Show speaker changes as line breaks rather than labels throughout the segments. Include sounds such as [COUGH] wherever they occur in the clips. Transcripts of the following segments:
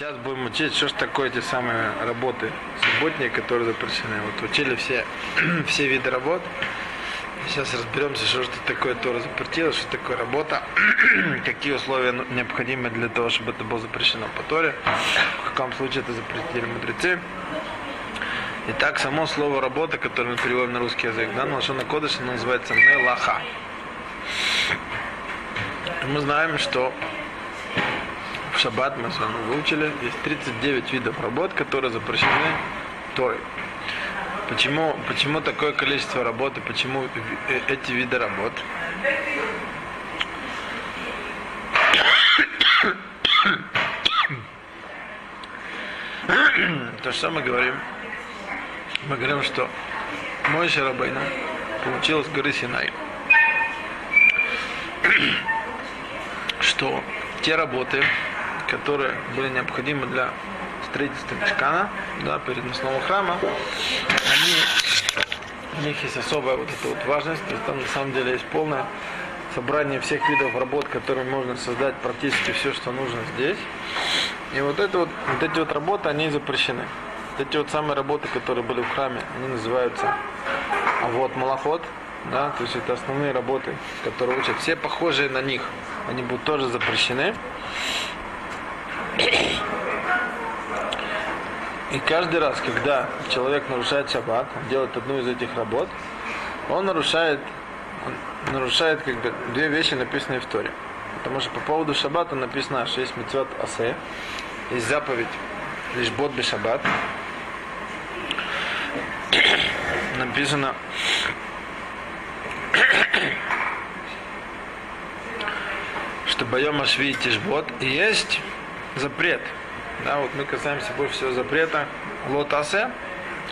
Сейчас будем учить, что ж такое эти самые работы субботние, которые запрещены. Вот учили все, [CLEARS THROAT] все виды работ. Сейчас разберемся, что же такое Тора запретила, что такое работа, [CLEARS THROAT] какие условия ну, необходимы для того, чтобы это было запрещено по Торе, в каком случае это запретили мудрецы. Итак, само слово работа, которое мы переводим на русский язык, да, на на кодыш, оно называется мелаха. Мы знаем, что шаббат мы с вами выучили, есть 39 видов работ, которые запрещены Торой. Почему, почему такое количество работы, почему э, эти виды работ? [COUGHS] То, что мы говорим, мы говорим, что мой Шарабейна получил с горы Синай, [COUGHS] что те работы, которые были необходимы для строительства Мешкана, да, переносного храма, они, у них есть особая вот эта вот важность, то есть там на самом деле есть полное собрание всех видов работ, которые можно создать практически все, что нужно здесь. И вот, это вот, вот эти вот работы, они запрещены. Вот эти вот самые работы, которые были в храме, они называются вот малоход, да, то есть это основные работы, которые учат. Все похожие на них, они будут тоже запрещены. И каждый раз, когда человек нарушает шаббат, делает одну из этих работ, он нарушает, он нарушает как бы две вещи, написанные в Торе. Потому что по поводу шаббата написано, что есть митцвот асе, есть заповедь лишь бот шаббат. Написано, [CLEARS THROAT] что боем ашви тишбот. И есть запрет – да, вот мы касаемся больше всего запрета лотасе,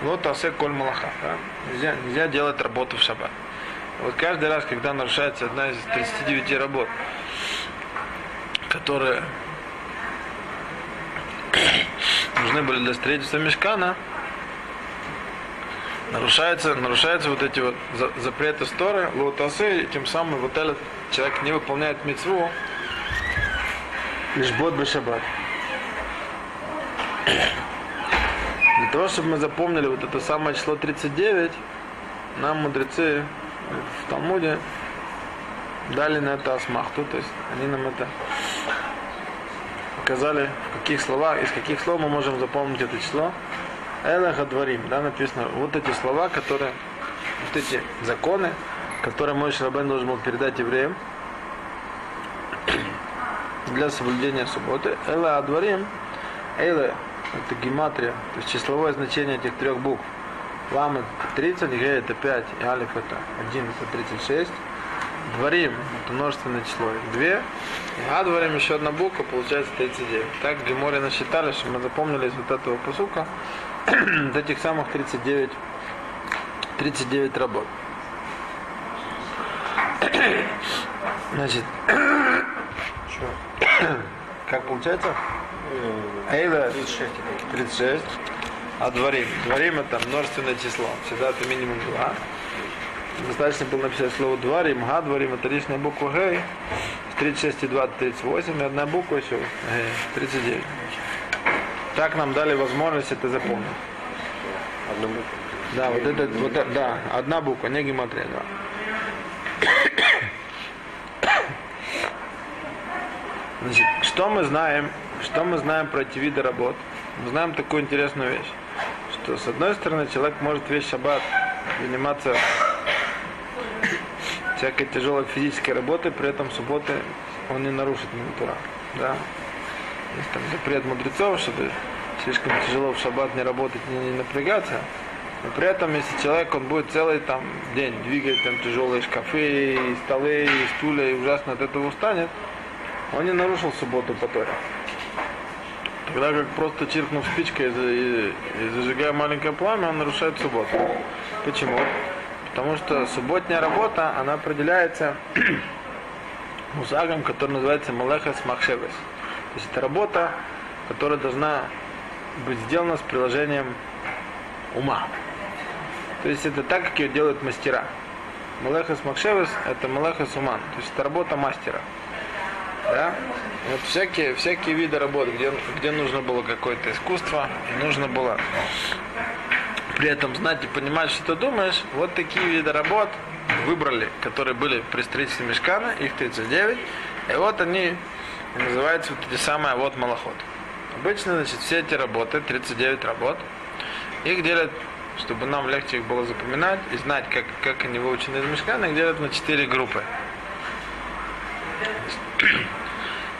лотасе коль малаха. Да? Нельзя, нельзя делать работу в шаббат. Вот каждый раз, когда нарушается одна из 39 работ, которые [COUGHS] нужны были для строительства мешкана, нарушается, нарушаются вот эти вот запреты сторы, лотасы, и тем самым вот этот человек не выполняет мецву, лишь бот бы шаббат. Для того, чтобы мы запомнили вот это самое число 39, нам мудрецы в Талмуде дали на это асмахту, то есть они нам это показали, в каких словах, из каких слов мы можем запомнить это число. Элеха дворим, да, написано, вот эти слова, которые, вот эти законы, которые мой Шрабен должен был передать евреям для соблюдения субботы. Эла адварим, Эла это гематрия, то есть числовое значение этих трех букв. Лам это 30, Г это 5, и Алиф это 1, это 36. Дворим, это множественное число, 2. И А дворим еще одна буква, получается 39. Так в Геморе насчитали, что мы запомнили из вот этого посука, вот этих самых 39, 39 работ. Значит, [COUGHS] как получается? Эйла 36. 36. А дворим. Дворим это множественное число. Всегда это минимум 2. Достаточно было написать слово дворим. Га дворим это лишняя буква Г. 36 и 2 38. И одна буква еще. Г. 39. Так нам дали возможность это запомнить. Одну букву. Да, вот это, вот да, одна буква, не гематрия, да. Значит, что мы знаем что мы знаем про эти виды работ? Мы знаем такую интересную вещь, что с одной стороны человек может весь шаббат заниматься всякой тяжелой физической работой, при этом субботы он не нарушит Мантура. Да? Есть там запрет мудрецов, чтобы слишком тяжело в шаббат не работать, не, не напрягаться. Но при этом, если человек, он будет целый там день двигать там тяжелые шкафы, и столы, и стулья, и ужасно от этого устанет, он не нарушил субботу по Торе. Тогда как просто чиркнув спичкой и, зажигая маленькое пламя, он нарушает субботу. Почему? Потому что субботняя работа, она определяется [CLEARS THROAT] мусагом, который называется Малехас Махшевес. То есть это работа, которая должна быть сделана с приложением ума. То есть это так, как ее делают мастера. Малехас Махшевес – это Малехас Уман. То есть это работа мастера. Да? Вот всякие, всякие виды работ, где, где нужно было какое-то искусство, нужно было при этом знать и понимать, что ты думаешь, вот такие виды работ выбрали, которые были при строительстве мешкана, их 39, и вот они называются вот эти самые вот малоход. Обычно, значит, все эти работы, 39 работ, их делят, чтобы нам легче их было запоминать и знать, как, как они выучены из мешкана, их делят на 4 группы.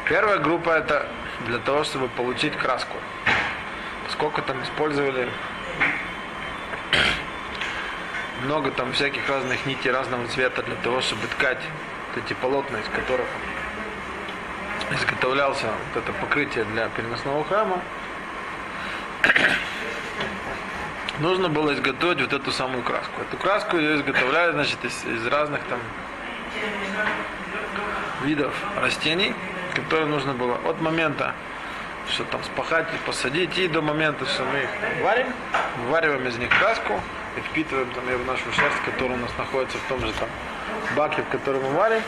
Первая группа это для того, чтобы получить краску. Сколько там использовали много там всяких разных нитей разного цвета для того, чтобы ткать эти полотна, из которых изготовлялся вот это покрытие для переносного храма. [COUGHS] Нужно было изготовить вот эту самую краску. Эту краску ее изготовляют, значит, из, из разных там видов растений, которые нужно было от момента, что там спахать и посадить, и до момента, что мы их варим, вывариваем из них краску и впитываем там ее в нашу шерсть, которая у нас находится в том же там баке, в котором мы варим.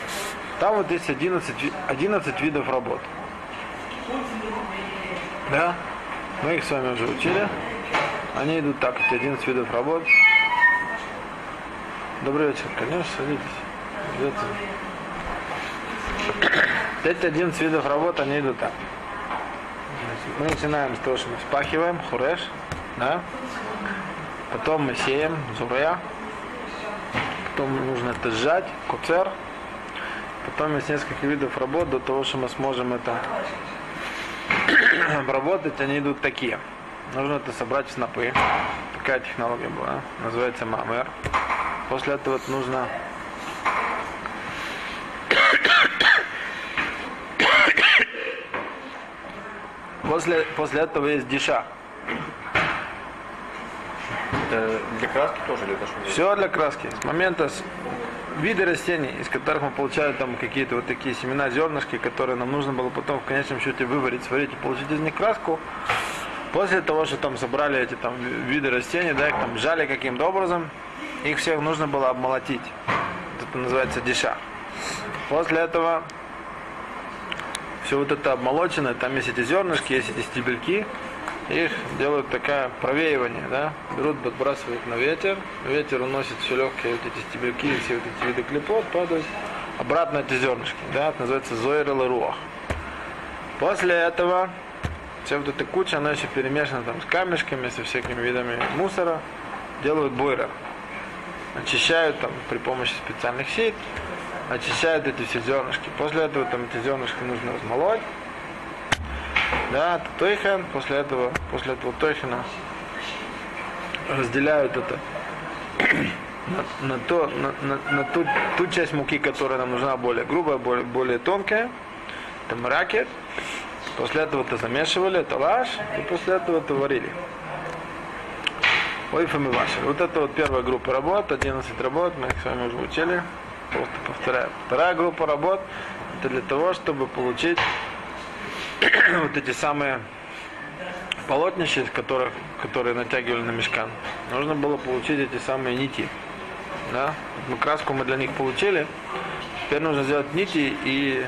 Там вот есть 11, 11 видов работ. Да? Мы их с вами уже учили. Они идут так, эти 11 видов работ. Добрый вечер, конечно, садитесь. Эти 11 видов работ, они идут так. Мы начинаем с того, что мы спахиваем, хуреш, да? Потом мы сеем, зуря. Потом нужно это сжать, куцер. Потом есть несколько видов работ до того, что мы сможем это [COUGHS] обработать. Они идут такие. Нужно это собрать в снопы. Такая технология была. Называется мамер. После этого вот нужно После, после этого есть диша.
Это для краски тоже или это что?
Все для краски. С момента с... виды растений, из которых мы получаем там какие-то вот такие семена, зернышки, которые нам нужно было потом в конечном счете выварить, сварить и получить из них краску. После того, что там собрали эти там виды растений, да, их там сжали каким-то образом, их всех нужно было обмолотить. Это называется диша. После этого все вот это обмолоченное, там есть эти зернышки, есть эти стебельки, их делают такое провеивание, да, берут, подбрасывают на ветер, ветер уносит все легкие вот эти стебельки, все вот эти виды клепот падают, обратно эти зернышки, да, это называется зоирел руах. После этого вся вот эта куча, она еще перемешана там с камешками, со всякими видами мусора, делают бойрер. Очищают там при помощи специальных сит, очищают эти все зернышки. После этого там эти зернышки нужно размолоть. Да, тойхан, после этого, после этого тойхана разделяют это на, на, то, на, на, на ту, ту часть муки, которая нам нужна более грубая, более, более тонкая. Это мракет. После этого это замешивали, это лаш, и после этого это варили. Ой, ваши. Вот это вот первая группа работ, 11 работ, мы их с вами уже учили. Просто повторяю. Вторая группа работ это для того, чтобы получить [CLEARS THROAT] вот эти самые полотнища, которых, которые натягивали на мешкан. Нужно было получить эти самые нити. Да? Мы краску мы для них получили. Теперь нужно сделать нити и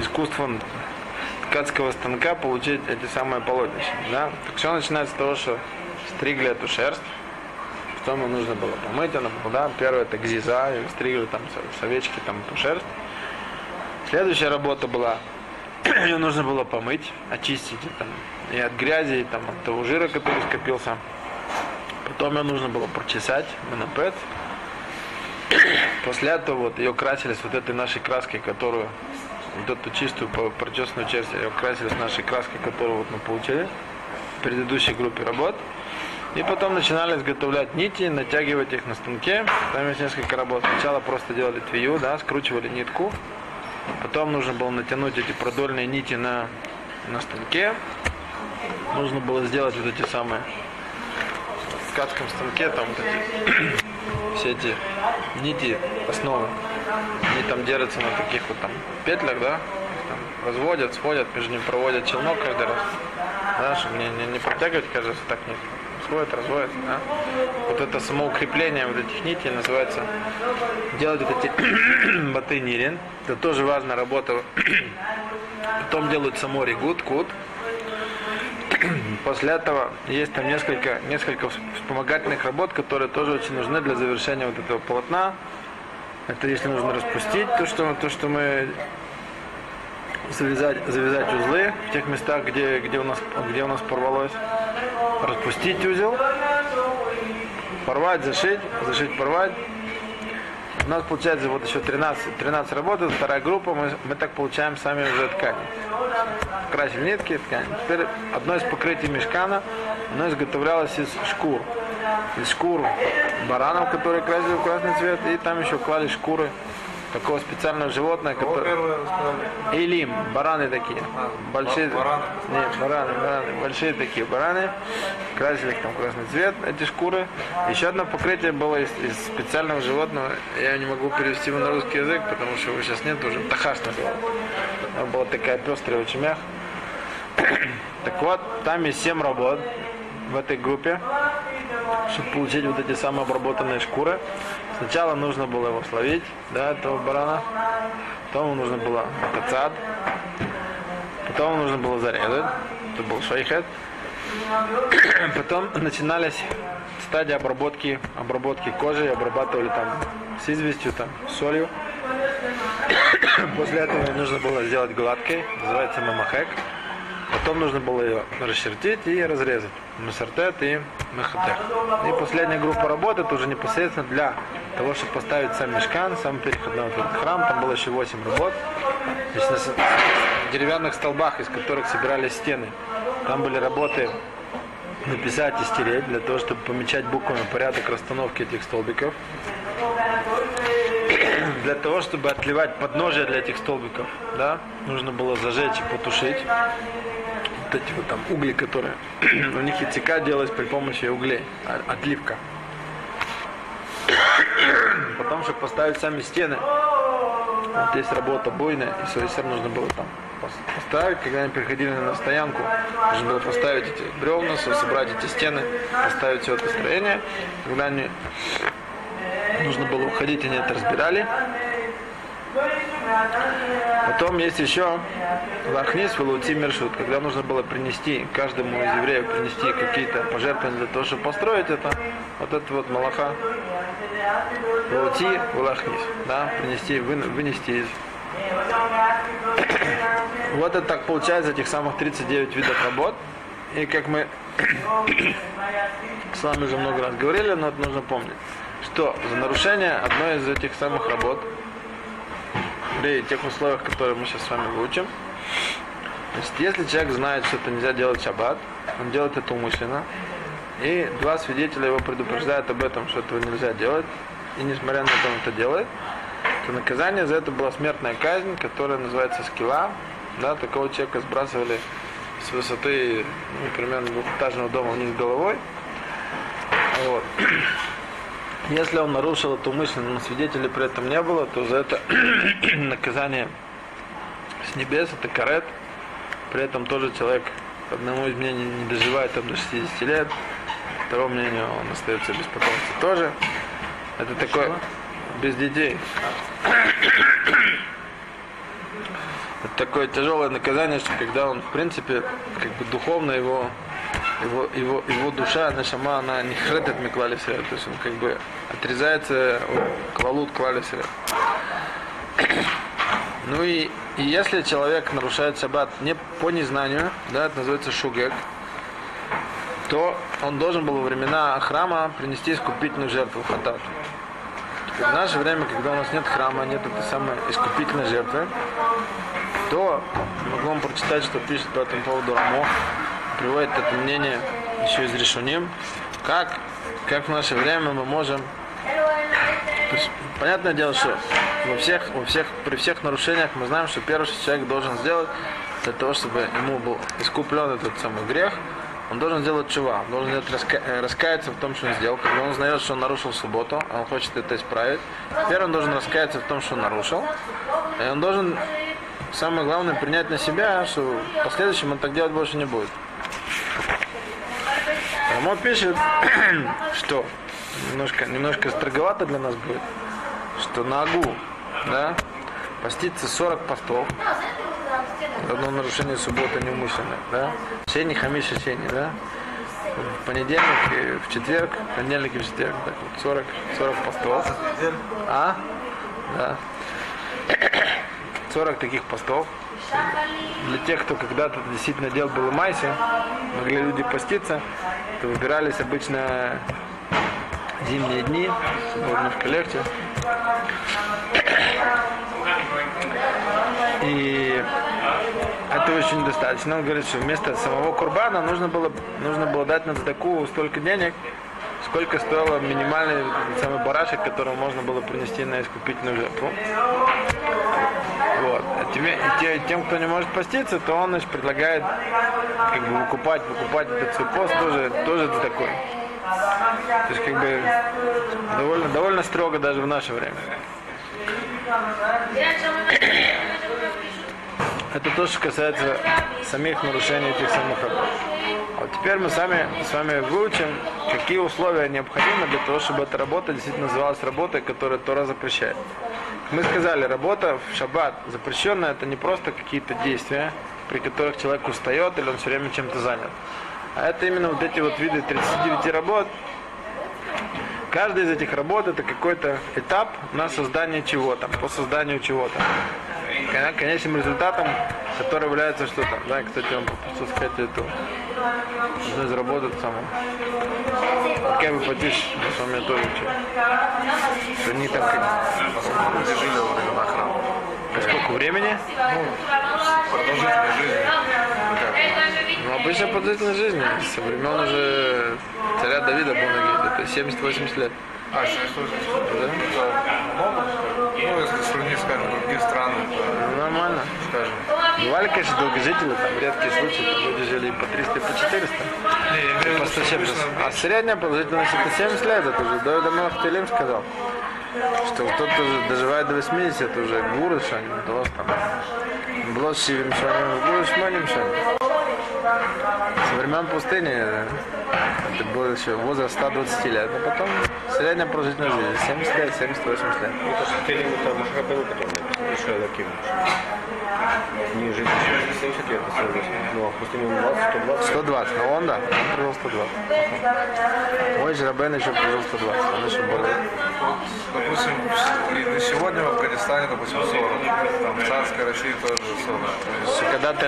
искусством ткацкого станка получить эти самые полотнища. Да? Так все начинается с того, что стригли эту шерсть, потом ему нужно было помыть, она да, первое это гзиза, стригли там с овечки там шерсть. Следующая работа была, [CLEARS THROAT] ее нужно было помыть, очистить там, и от грязи, и там, от того жира, который скопился. Потом ее нужно было прочесать, монопед. [CLEARS THROAT] После этого вот ее красили с вот этой нашей краской, которую вот эту чистую прочесанную часть ее красили с нашей краской, которую вот мы получили в предыдущей группе работ. И потом начинали изготовлять нити, натягивать их на станке. Там есть несколько работ. Сначала просто делали твию, да, скручивали нитку. Потом нужно было натянуть эти продольные нити на, на станке. Нужно было сделать вот эти самые в ткацком станке, там вот эти [CLEARS THROAT] все эти нити основы. Они там держатся на таких вот там петлях, да, там разводят, сводят, между ними проводят челнок каждый раз, да, чтобы не, не, не протягивать каждый так нет сводят, разводят. Да? Вот это самоукрепление вот этих нитей называется делать вот эти [CLEARS THROAT] батынирин. Это тоже важная работа. [CLEARS THROAT] Потом делают само ригут, кут. [CLEARS THROAT] После этого есть там несколько, несколько вспомогательных работ, которые тоже очень нужны для завершения вот этого полотна. Это если нужно распустить то, что, то, что мы завязать, завязать узлы в тех местах, где, где, у нас, где у нас порвалось. Распустить узел, порвать, зашить, зашить, порвать. У нас получается вот еще 13, 13 работ, вторая группа, мы, мы так получаем сами уже ткани. Красили нитки, ткани. Теперь одно из покрытий мешкана, оно изготовлялось из шкур. Из шкур баранов, которые красили в красный цвет, и там еще клали шкуры такого специального животного, которое... Илим, бараны такие.
А,
большие.
бараны?
Нет, бараны, бараны. Большие такие бараны. Красили их там красный цвет, эти шкуры. Еще одно покрытие было из, из специального животного. Я не могу перевести его на русский язык, потому что его сейчас нет уже. Тахаш называл. Она была такая пестрая, очень мягкая. [COUGHS] Так вот, там есть 7 работ в этой группе, чтобы получить вот эти самые обработанные шкуры. Сначала нужно было его словить, да, этого барана. Потом ему нужно было кацад. Потом нужно было зарезать. Это был шайхет. [COUGHS] Потом начинались стадии обработки, обработки кожи, обрабатывали там с известью, там, солью. [COUGHS] После этого нужно было сделать гладкой, называется мамахек. Потом нужно было ее расчертить и разрезать. Масартет и мехатер. И последняя группа работы, это уже непосредственно для того, чтобы поставить сам мешкан, сам переходной вот этот храм. Там было еще 8 работ. Здесь на деревянных столбах, из которых собирались стены. Там были работы написать и стереть, для того, чтобы помечать буквами порядок расстановки этих столбиков. [CLEARS THROAT] Для того, чтобы отливать подножие для этих столбиков, да, нужно было зажечь и потушить вот эти вот там угли, которые [CLEARS THROAT] у них и цика делалась при помощи углей, а- отливка. [CLEARS THROAT] Потом, чтобы поставить сами стены, вот здесь работа буйная, и совершенно нужно было там пос- поставить, когда они приходили на стоянку, нужно было поставить эти бревна, со- собрать эти стены, поставить все это строение. Когда они нужно было уходить, они это разбирали. Потом есть еще лахнис велути мершут, когда нужно было принести каждому из евреев принести какие-то пожертвования для того, чтобы построить это, вот это вот малаха. Велути велахнис, да, принести, вы- вынести из. [COUGHS] Вот это так получается этих самых 39 видов работ. И как мы [COUGHS] с вами уже много раз говорили, но это нужно помнить, что за нарушение одной из этих самых работ при тех условиях, которые мы сейчас с вами выучим, значит, если человек знает, что это нельзя делать в шаббат, он делает это умышленно, и два свидетеля его предупреждают об этом, что этого нельзя делать, и несмотря на это он это делает, то наказание за это была смертная казнь, которая называется скилла. Да, такого человека сбрасывали с высоты, ну, примерно двухэтажного дома вниз головой. Вот. Если он нарушил это умышленно, но свидетелей при этом не было, то за это [CLEARS THROAT] наказание с небес, это карет. При этом тоже человек, по одному из мнений, не доживает там до 60 лет. По второму мнению, он остается без потомства тоже. Это такое без детей. [CLEARS THROAT] Это такое тяжелое наказание, что когда он, в принципе, как бы духовно его, его, его, его душа, нашама, она не хретет миклали то есть он как бы отрезается от клалут клали [COUGHS] Ну и, и если человек нарушает шаббат не по незнанию, да, это называется шугек, то он должен был во времена храма принести искупительную жертву хатат. Теперь в наше время, когда у нас нет храма, нет этой самой искупительной жертвы, то могу вам прочитать, что пишет по этому поводу Рамо, приводит это мнение еще из Решуним, как, как в наше время мы можем то есть, понятное дело, что во всех, во всех, при всех нарушениях мы знаем, что первое, что человек должен сделать, для того, чтобы ему был искуплен этот самый грех, он должен сделать чува, он должен раска- э, раскаяться в том, что он сделал. Когда он узнает, что он нарушил субботу, а он хочет это исправить, теперь он должен раскаяться в том, что он нарушил, и он должен, самое главное, принять на себя, что в последующем он так делать больше не будет. Рамо пишет, [CLEARS THROAT] что немножко, немножко строговато для нас будет, что на Агу, да, поститься 40 постов, одно нарушение субботы неумышленное, да, Шени, Хамиша, Шени, да, в понедельник, и в четверг, в понедельник и в четверг, так вот, 40, 40 постов. А? Да. [CLEARS THROAT] 40 таких постов. Для тех, кто когда-то действительно делал было майси, могли люди поститься, то выбирались обычно зимние дни, было немножко легче. И этого еще недостаточно. Он говорит, что вместо самого курбана нужно было, нужно было дать на цдаку столько денег, сколько стоило минимальный самый барашек, которого можно было принести на искупительную жертву. Вот. А тем, те- тем, кто не может поститься, то он значит, предлагает как бы выкупать, выкупать этот свой пост тоже, тоже такой. То есть как бы довольно, довольно строго даже в наше время. Это то, что касается самих нарушений этих самых работ. А вот теперь мы сами с вами выучим, какие условия необходимы для того, чтобы эта работа действительно называлась работой, которую Тора запрещает. Мы сказали, работа в шаббат запрещенная, это не просто какие-то действия, при которых человек устает или он все время чем-то занят. А это именно вот эти вот виды 39 работ, Каждая из этих работ это какой-то этап на создание чего-то, по созданию чего-то. Кон- Конечным результатом, который является что-то. Да, кстати, вам пропустил сказать эту работ эту самую. Как бы потише, мы с вами тоже. Что они там как...
Жили времена храма.
Сколько времени?
Продолжительной жизни.
Ну, обычно продолжительность жизни. Со времен уже царя Давида был на это 70-80 лет.
А, что что значит?
Да?
Ну, если сравнить, скажем, другие страны, то,
Ну, Нормально.
скажем,
Бывали, конечно, долгожители, там редкие случаи, там люди жили и по 300, и по 400.
не,
По
виду, что
170.
обычно
А средняя продолжительность это 70 лет, это уже Давид Амелах Телим сказал. Что кто-то доживает до 80, это уже гуру шаним, то там. Было сивим шаним, гуру шманим шаним. Со времен пустыни это был еще возраст 120 лет, а потом средняя продолжительность жизни 70 лет, 70-80 лет.
Это же Телем, это Махапелу, который Ишуа Лаким. Не жить еще 70 лет, а 48. Ну, а пустыне он 20, 120.
120, но он да, он прожил 120. Мой же Рабен еще прожил 120, он еще более.
допустим, на сегодня в Афганистане, допустим, 40. Там в царской России тоже 40. То есть,
Когда-то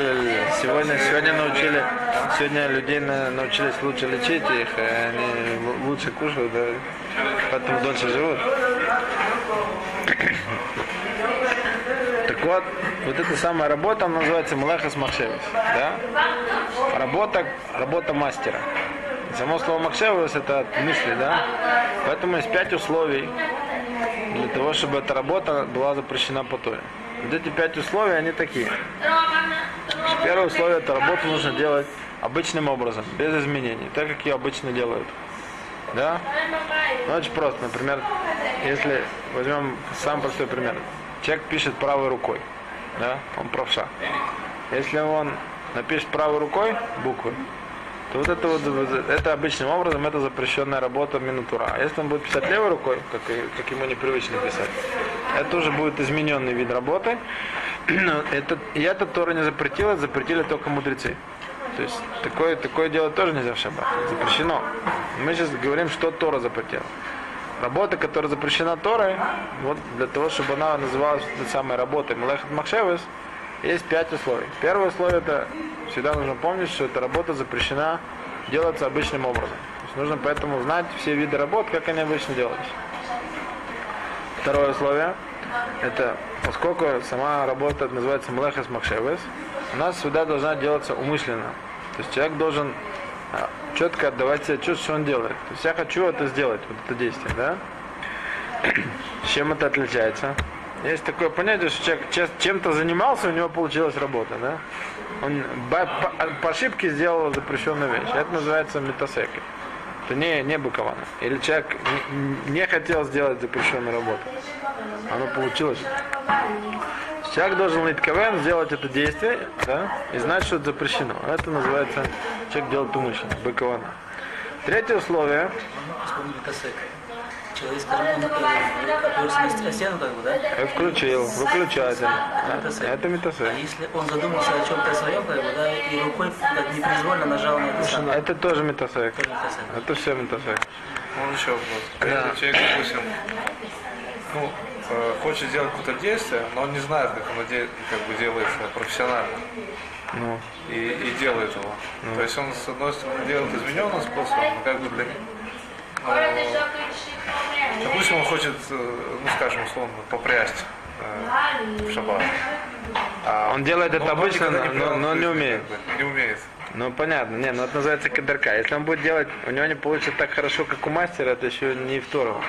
сегодня, сегодня научили, сегодня людей на- научились лучше лечить их, и они лучше кушают, да, поэтому дольше живут. Вот, вот эта самая работа, она называется Малахас Махшевис, да? Работа, работа мастера. Само слово Махшевис это от мысли, да? Поэтому есть пять условий для того, чтобы эта работа была запрещена по Торе. Вот эти пять условий, они такие. Первое условие, это работу нужно делать обычным образом, без изменений, так как ее обычно делают. Да? Ну, очень просто. Например, если возьмем самый простой пример. Человек пишет правой рукой. Да? Он правша. Если он напишет правой рукой буквы, то вот это вот, это обычным образом, это запрещенная работа минутура. А если он будет писать левой рукой, как, как ему непривычно писать, это уже будет измененный вид работы. [CLEARS THROAT] Это, и это Тора не запретила, запретили только мудрецы. То есть такое, такое дело тоже нельзя в шаббат. Запрещено. Мы сейчас говорим, что Тора запретила. Работа, которая запрещена Торой, вот для того, чтобы она называлась этой самой работой Мелехет Махшевес, есть пять условий. Первое условие это всегда нужно помнить, что эта работа запрещена делаться обычным образом. То есть нужно поэтому знать все виды работ, как они обычно делались. Второе условие это поскольку сама работа называется Млехес Махшевес, у нас всегда должна делаться умышленно. То есть человек должен а, четко отдавать себе чувство, что он делает. То есть я хочу это сделать, вот это действие, да? С [CLEARS THROAT] чем это отличается? Есть такое понятие, что человек чем-то занимался, у него получилась работа, да? Он по, по ошибке сделал запрещенную вещь. Это называется метасеки. Это не, не быковано. Или человек не, не хотел сделать запрещенную работу. Оно получилось. Человек должен литковен сделать это действие, да, и знать, что это запрещено. Это называется, человек делает умышленно, быкована. Третье условие.
Человек, скажем, он как бы, да?
Включил, выключатель. Да,
Метасек.
Это
А
метасек.
если он задумался о чем-то своем, как бы, да, и рукой так непроизвольно нажал на это самое,
Это тоже метасек. Это все метасек.
Он еще вопрос.
Да.
Человек, допустим, ну, э, хочет сделать какое-то действие, но он не знает, как оно де- как бы делается профессионально.
Ну,
И, и делает его. То есть он, с одной стороны, делает измененным способом, но как бы для них. Допустим, он хочет, э, ну, скажем, условно, попрясть э, в шаббат. А
Он делает это
но
обычно,
никогда
но- но не умеет.
как бы, Не умеет.
ну понятно. Не, ну это называется кадырка. Если он будет делать, у него не получится так хорошо, как у мастера, это еще не второго.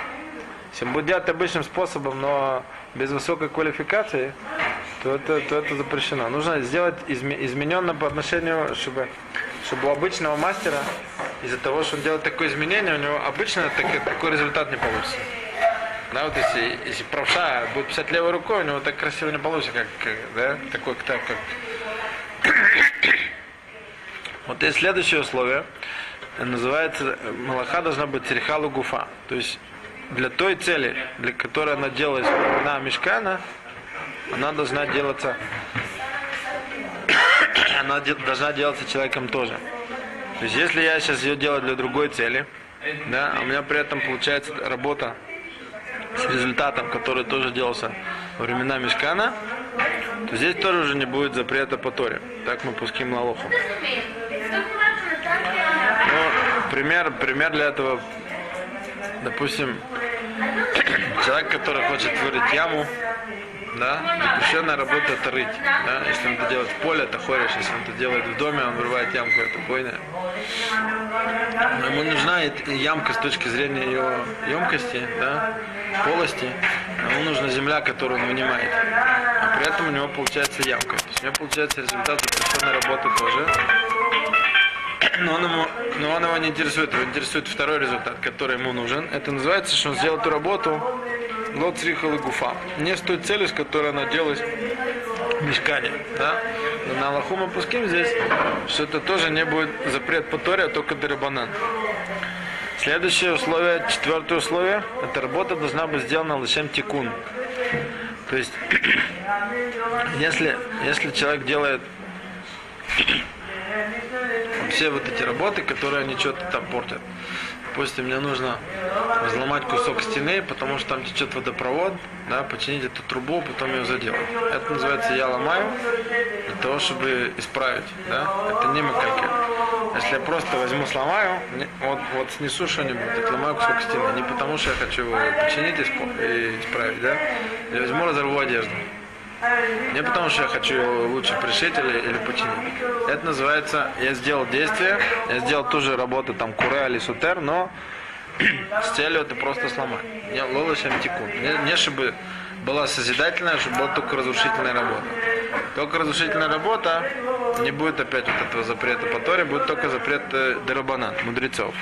Если будет делать обычным способом, но без высокой квалификации, то это, то это запрещено. Нужно сделать изме- измененно по отношению, чтобы, чтобы у обычного мастера, из-за того, что он делает такое изменение, у него обычно так- такой результат не получится. Да, вот если, если правша будет писать левой рукой, у него так красиво не получится, как, как, да, такой так, как [COUGHS] вот есть следующее условие. Называется, малаха должна быть церихалу гуфа. То есть для той цели, для которой она делалась на мешкана, она должна делаться, [COUGHS] она де- должна делаться человеком тоже. То есть если я сейчас ее делаю для другой цели, да, а у меня при этом получается работа с результатом, который тоже делался во времена мешкана, то здесь тоже уже не будет запрета по Торе. Так мы пуским лалоху. Ну, пример, пример для этого, допустим, человек, который хочет вырыть яму, да, запрещенная работа это рыть. Да? Если он это делает в поле, это хориш, если он это делает в доме, он вырывает ямку, это бойня. Но ему нужна ямка с точки зрения ее емкости, да, полости. Ему нужна земля, которую он вынимает. А при этом у него получается ямка. То есть у него получается результат запрещенной работы тоже. Но он, ему, но он его не интересует, его интересует второй результат, который ему нужен. Это называется, что он сделал эту работу лот и гуфа. Не с той целью, с которой она делалась в мешкане. Да? Но на Аллаху пуским здесь, что это тоже не будет запрет по Торе, а только дарабанан. Следующее условие, четвертое условие, эта работа должна быть сделана лишем тикун. То есть, [CLEARS THROAT] если, если человек делает все вот эти работы, которые они что-то там портят. Допустим, мне нужно взломать кусок стены, потому что там течет водопровод, да, починить эту трубу, потом ее заделать. Это называется я ломаю для того, чтобы исправить, да. Это не макакер. Если я просто возьму, сломаю, вот, вот снесу что-нибудь, отломаю кусок стены, не потому что я хочу его починить и исправить, да. Я возьму, разорву одежду. Не потому что я хочу лучше пришить или, или починить. Это называется, я сделал действие, я сделал ту же работу, там, куре или сутер, но [CLEARS THROAT] с целью это просто сломать. Не лолошем тикун. Не, не чтобы была созидательная, чтобы была только разрушительная работа. Только разрушительная работа, не будет опять вот этого запрета по Торе, будет только запрет э, дерабанан, мудрецов.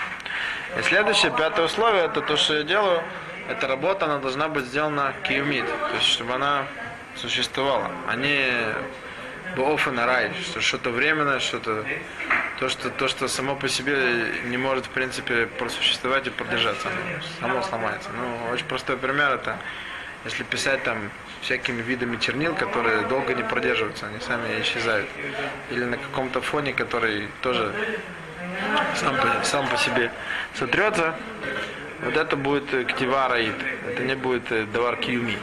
И следующее, пятое условие, это то, что я делаю, эта работа, она должна быть сделана киумит, то есть чтобы она существовала, а не офен рай, что что-то временное, что-то то, что то, что само по себе не может в принципе просуществовать и продержаться, само сломается. Ну, очень простой пример это, если писать там всякими видами чернил, которые долго не продерживаются, они сами исчезают. Или на каком-то фоне, который тоже сам сам по себе сотрется, вот это будет э, ктива раид. Это не будет э, давар киюми.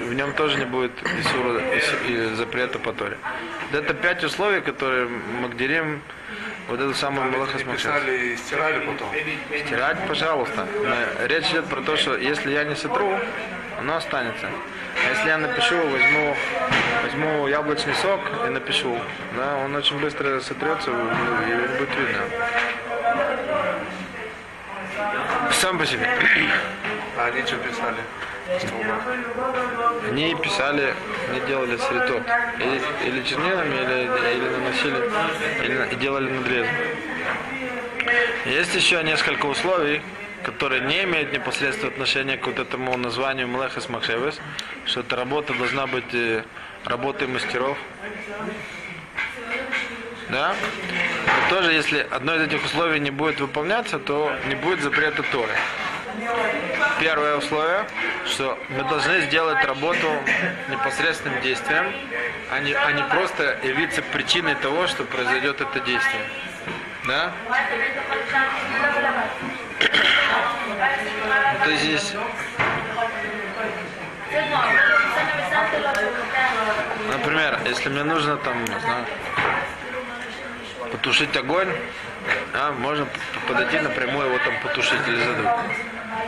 В нем тоже не будет исура, ису- и запрета по Торе. Вот это пять условий, которые Магдерим вот эту самую Малаха
писали и стирали потом.
Стирать, пожалуйста. Но Речь идет про то, что если я не сотру, оно останется. А если я напишу, возьму, возьму яблочный сок и напишу, да, он очень быстро сотрется и будет видно. Сам по себе.
А они что писали?
Они писали, они делали сритот. Или, или чернилами, или, или наносили, или делали надрезы. Есть еще несколько условий, которые не имеют непосредственного отношения к вот этому названию Млехас Махшевес, что эта работа должна быть э, работой мастеров. Да? Тоже, если одно из этих условий не будет выполняться, то не будет запрета Торы. Первое условие, что мы должны сделать работу непосредственным действием, а не, а не просто явиться причиной того, что произойдет это действие. Да? То есть здесь Например, если мне нужно там, не знаю, потушить огонь, а, можно подойти напрямую его там потушить или задуть.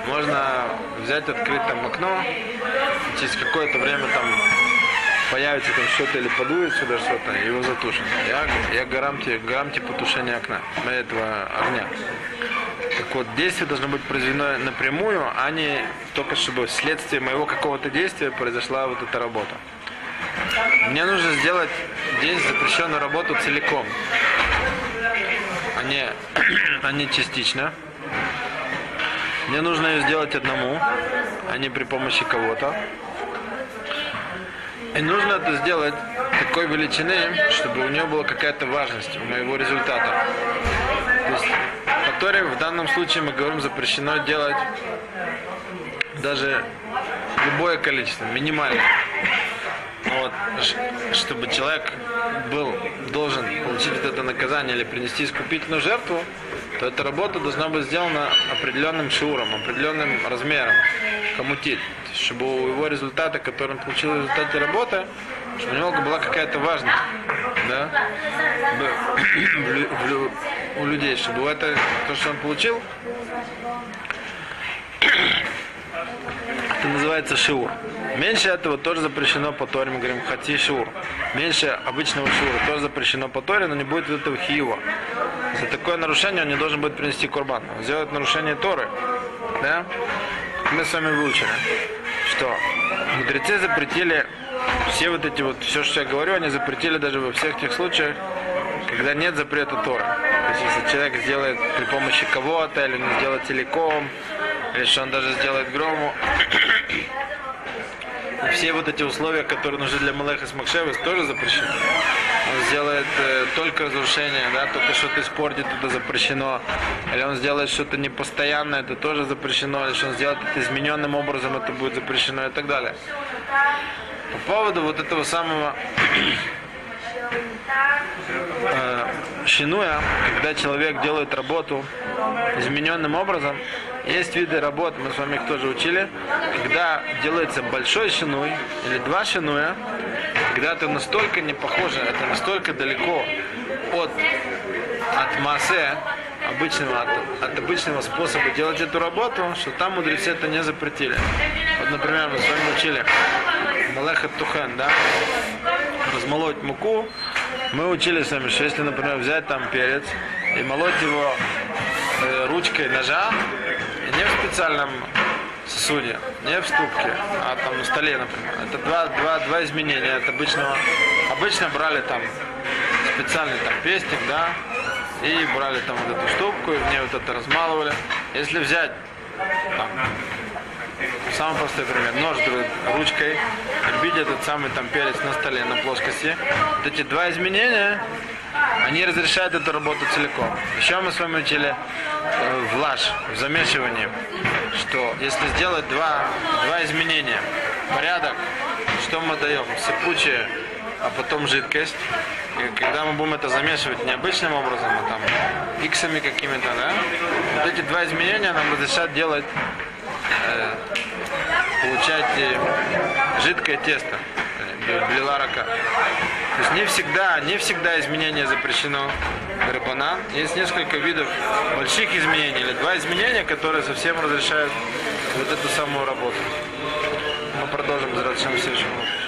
Можно взять, открыть там окно, через какое-то время там появится там что-то или подует сюда что-то, его затушит. Я, я гарантия, гарантия потушения окна, этого огня. Так вот, действие должно быть произведено напрямую, а не только чтобы вследствие моего какого-то действия произошла вот эта работа. Мне нужно сделать день запрещенную работу целиком, а [CLEARS THROAT] не частично. Мне нужно ее сделать одному, а не при помощи кого-то. И нужно это сделать такой величины, чтобы у нее была какая-то важность у моего результата. То есть, по Торе в данном случае мы говорим запрещено делать даже любое количество, минимальное. Вот, чтобы человек был должен получить это наказание или принести искупительную жертву, то эта работа должна быть сделана определенным шиуром, определенным размером, коммутит, чтобы у его результата, который он получил в результате работы, чтобы у него была какая-то важность, да, [CLEARS THROAT] у людей, чтобы это, то, что он получил, это называется шиур. Меньше этого тоже запрещено по Торе, мы говорим хати шиур. Меньше обычного шиура тоже запрещено по Торе, но не будет этого хиева. За такое нарушение он не должен будет принести курбан. Он сделает нарушение Торы. Да? Мы с вами выучили, что мудрецы запретили все вот эти вот, все, что я говорю, они запретили даже во всех тех случаях, когда нет запрета Торы. То есть, если человек сделает при помощи кого-то, или он сделает целиком, или что он даже сделает грому, и все вот эти условия, которые нужны для Малеха с Макшевес, тоже запрещены. Он сделает э, только разрушение, да, только что-то испортит, это запрещено. Или он сделает что-то непостоянное, это тоже запрещено. Или что он сделает это измененным образом, это будет запрещено и так далее. По поводу вот этого самого э, шинуя, когда человек делает работу измененным образом, есть виды работ, мы с вами их тоже учили, когда делается большой шинуй или два шинуя, когда это настолько не похоже, это настолько далеко от, от массе, обычного, от, от обычного способа делать эту работу, что там мудрецы это не запретили. Вот, например, мы с вами учили Малеха Тухен, да, размолоть муку, мы учили с вами, что если, например, взять там перец и молоть его э, ручкой ножа, специальном сосуде, не в ступке, а там на столе, например. Это два, два, два изменения от обычного. Обычно брали там специальный там пестик, да, и брали там вот эту ступку, и в ней вот это размалывали. Если взять там, Самый простой пример. Нож ручкой, бить этот самый там перец на столе, на плоскости. Вот эти два изменения, они разрешают эту работу целиком. Еще мы с вами учили э, в лаж, в замешивании, что если сделать два, два изменения, порядок, что мы даем? Сыпучее, а потом жидкость. И когда мы будем это замешивать необычным образом, а там иксами какими-то, да, вот эти два изменения нам разрешат делать э, получать э, жидкое тесто, э, блила рака. То есть не всегда, не всегда изменение запрещено рыбана. Есть несколько видов больших изменений или два изменения, которые совсем разрешают вот эту самую работу. Мы продолжим следующем уроке.